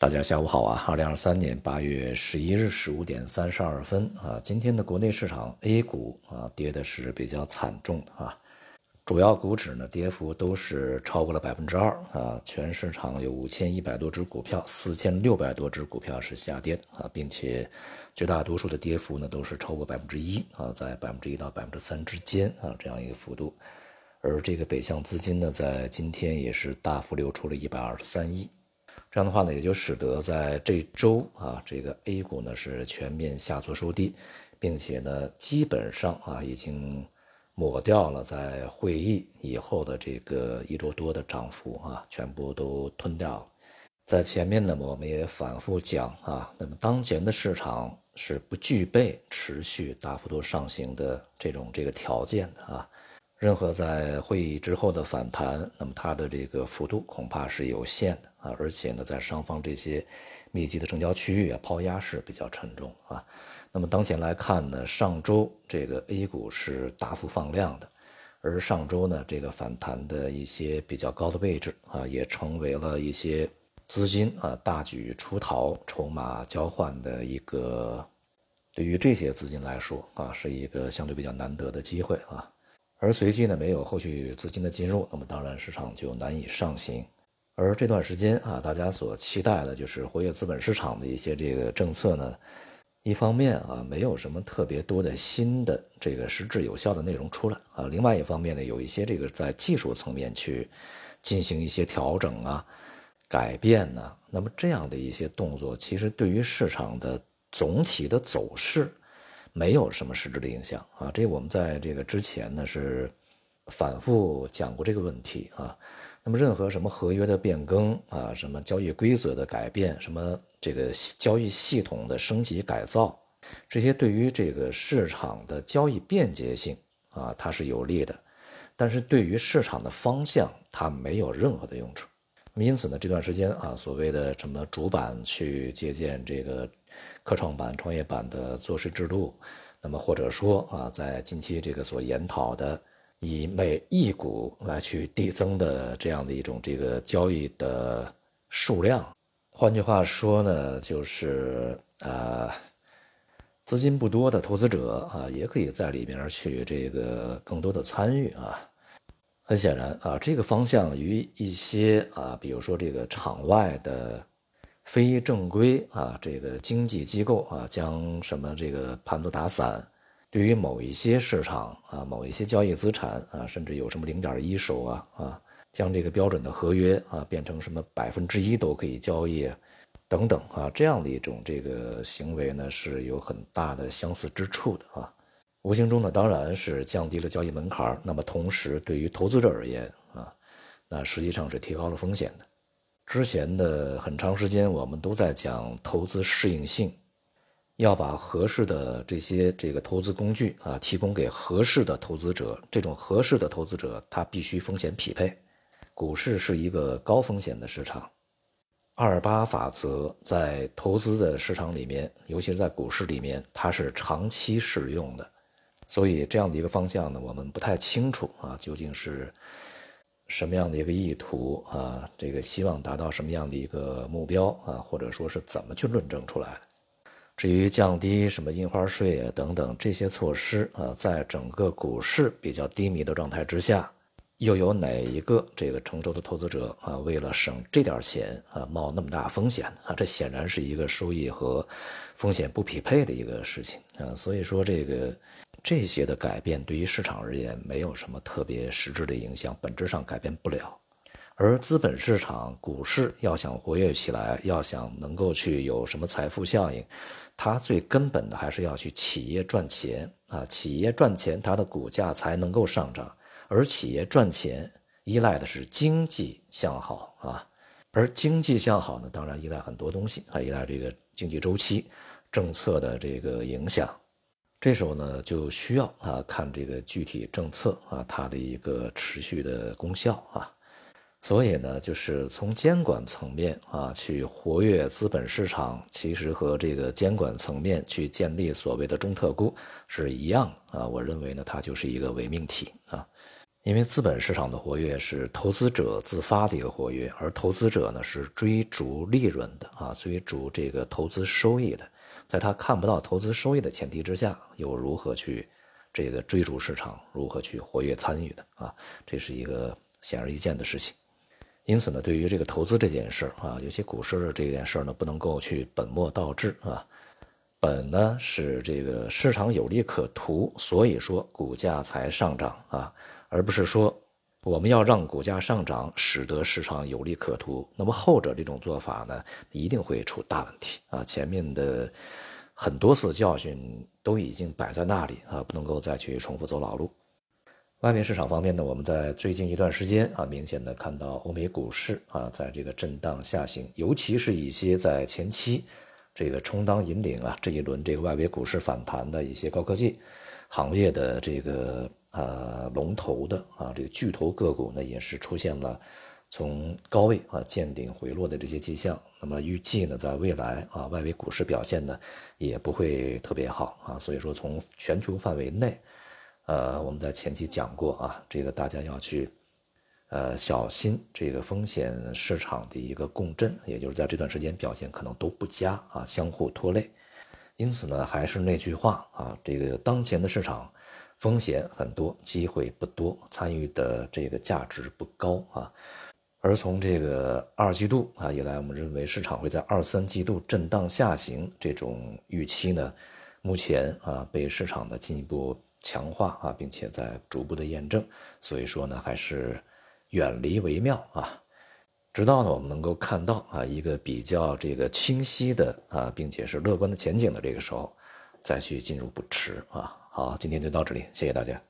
大家下午好啊！二零二三年八月十一日十五点三十二分啊，今天的国内市场 A 股啊跌的是比较惨重的啊，主要股指呢跌幅都是超过了百分之二啊，全市场有五千一百多只股票，四千六百多只股票是下跌啊，并且绝大多数的跌幅呢都是超过百分之一啊，在百分之一到百分之三之间啊这样一个幅度，而这个北向资金呢在今天也是大幅流出了一百二十三亿。这样的话呢，也就使得在这周啊，这个 A 股呢是全面下挫收低，并且呢，基本上啊已经抹掉了在会议以后的这个一周多的涨幅啊，全部都吞掉了。在前面呢，我们也反复讲啊，那么当前的市场是不具备持续大幅度上行的这种这个条件的啊。任何在会议之后的反弹，那么它的这个幅度恐怕是有限的啊，而且呢，在上方这些密集的成交区域啊，抛压是比较沉重啊。那么当前来看呢，上周这个 A 股是大幅放量的，而上周呢，这个反弹的一些比较高的位置啊，也成为了一些资金啊大举出逃、筹码交换的一个，对于这些资金来说啊，是一个相对比较难得的机会啊。而随即呢，没有后续资金的进入，那么当然市场就难以上行。而这段时间啊，大家所期待的就是活跃资本市场的一些这个政策呢，一方面啊，没有什么特别多的新的这个实质有效的内容出来啊；另外一方面呢，有一些这个在技术层面去进行一些调整啊、改变呢。那么这样的一些动作，其实对于市场的总体的走势。没有什么实质的影响啊，这我们在这个之前呢是反复讲过这个问题啊。那么任何什么合约的变更啊，什么交易规则的改变，什么这个交易系统的升级改造，这些对于这个市场的交易便捷性啊，它是有利的，但是对于市场的方向，它没有任何的用处。因此呢，这段时间啊，所谓的什么主板去借鉴这个。科创板、创业板的做事制度，那么或者说啊，在近期这个所研讨的以每一股来去递增的这样的一种这个交易的数量，换句话说呢，就是啊，资金不多的投资者啊，也可以在里面去这个更多的参与啊。很显然啊，这个方向与一些啊，比如说这个场外的。非正规啊，这个经济机构啊，将什么这个盘子打散，对于某一些市场啊，某一些交易资产啊，甚至有什么零点一手啊啊，将这个标准的合约啊变成什么百分之一都可以交易，等等啊，这样的一种这个行为呢，是有很大的相似之处的啊。无形中呢，当然是降低了交易门槛那么同时对于投资者而言啊，那实际上是提高了风险的。之前的很长时间，我们都在讲投资适应性，要把合适的这些这个投资工具啊提供给合适的投资者。这种合适的投资者，他必须风险匹配。股市是一个高风险的市场，二八法则在投资的市场里面，尤其是在股市里面，它是长期适用的。所以这样的一个方向呢，我们不太清楚啊，究竟是。什么样的一个意图啊？这个希望达到什么样的一个目标啊？或者说是怎么去论证出来的？至于降低什么印花税啊等等这些措施啊，在整个股市比较低迷的状态之下，又有哪一个这个成熟的投资者啊，为了省这点钱啊，冒那么大风险啊？这显然是一个收益和风险不匹配的一个事情啊。所以说这个。这些的改变对于市场而言没有什么特别实质的影响，本质上改变不了。而资本市场、股市要想活跃起来，要想能够去有什么财富效应，它最根本的还是要去企业赚钱啊！企业赚钱，它的股价才能够上涨。而企业赚钱依赖的是经济向好啊，而经济向好呢，当然依赖很多东西，还依赖这个经济周期、政策的这个影响。这时候呢，就需要啊看这个具体政策啊它的一个持续的功效啊，所以呢，就是从监管层面啊去活跃资本市场，其实和这个监管层面去建立所谓的中特估是一样啊。我认为呢，它就是一个伪命题啊。因为资本市场的活跃是投资者自发的一个活跃，而投资者呢是追逐利润的啊，追逐这个投资收益的，在他看不到投资收益的前提之下，又如何去这个追逐市场，如何去活跃参与的啊？这是一个显而易见的事情。因此呢，对于这个投资这件事啊，尤其股市的这件事呢，不能够去本末倒置啊。本呢是这个市场有利可图，所以说股价才上涨啊，而不是说我们要让股价上涨，使得市场有利可图。那么后者这种做法呢，一定会出大问题啊。前面的很多次教训都已经摆在那里啊，不能够再去重复走老路。外面市场方面呢，我们在最近一段时间啊，明显的看到欧美股市啊，在这个震荡下行，尤其是一些在前期这个充当引领啊这一轮这个外围股市反弹的一些高科技行业的这个呃龙头的啊这个巨头个股呢，也是出现了从高位啊见顶回落的这些迹象。那么预计呢，在未来啊，外围股市表现呢也不会特别好啊，所以说从全球范围内。呃，我们在前期讲过啊，这个大家要去，呃，小心这个风险市场的一个共振，也就是在这段时间表现可能都不佳啊，相互拖累。因此呢，还是那句话啊，这个当前的市场风险很多，机会不多，参与的这个价值不高啊。而从这个二季度啊以来，我们认为市场会在二三季度震荡下行这种预期呢，目前啊被市场的进一步。强化啊，并且在逐步的验证，所以说呢，还是远离为妙啊。直到呢，我们能够看到啊一个比较这个清晰的啊，并且是乐观的前景的这个时候，再去进入不迟啊。好，今天就到这里，谢谢大家。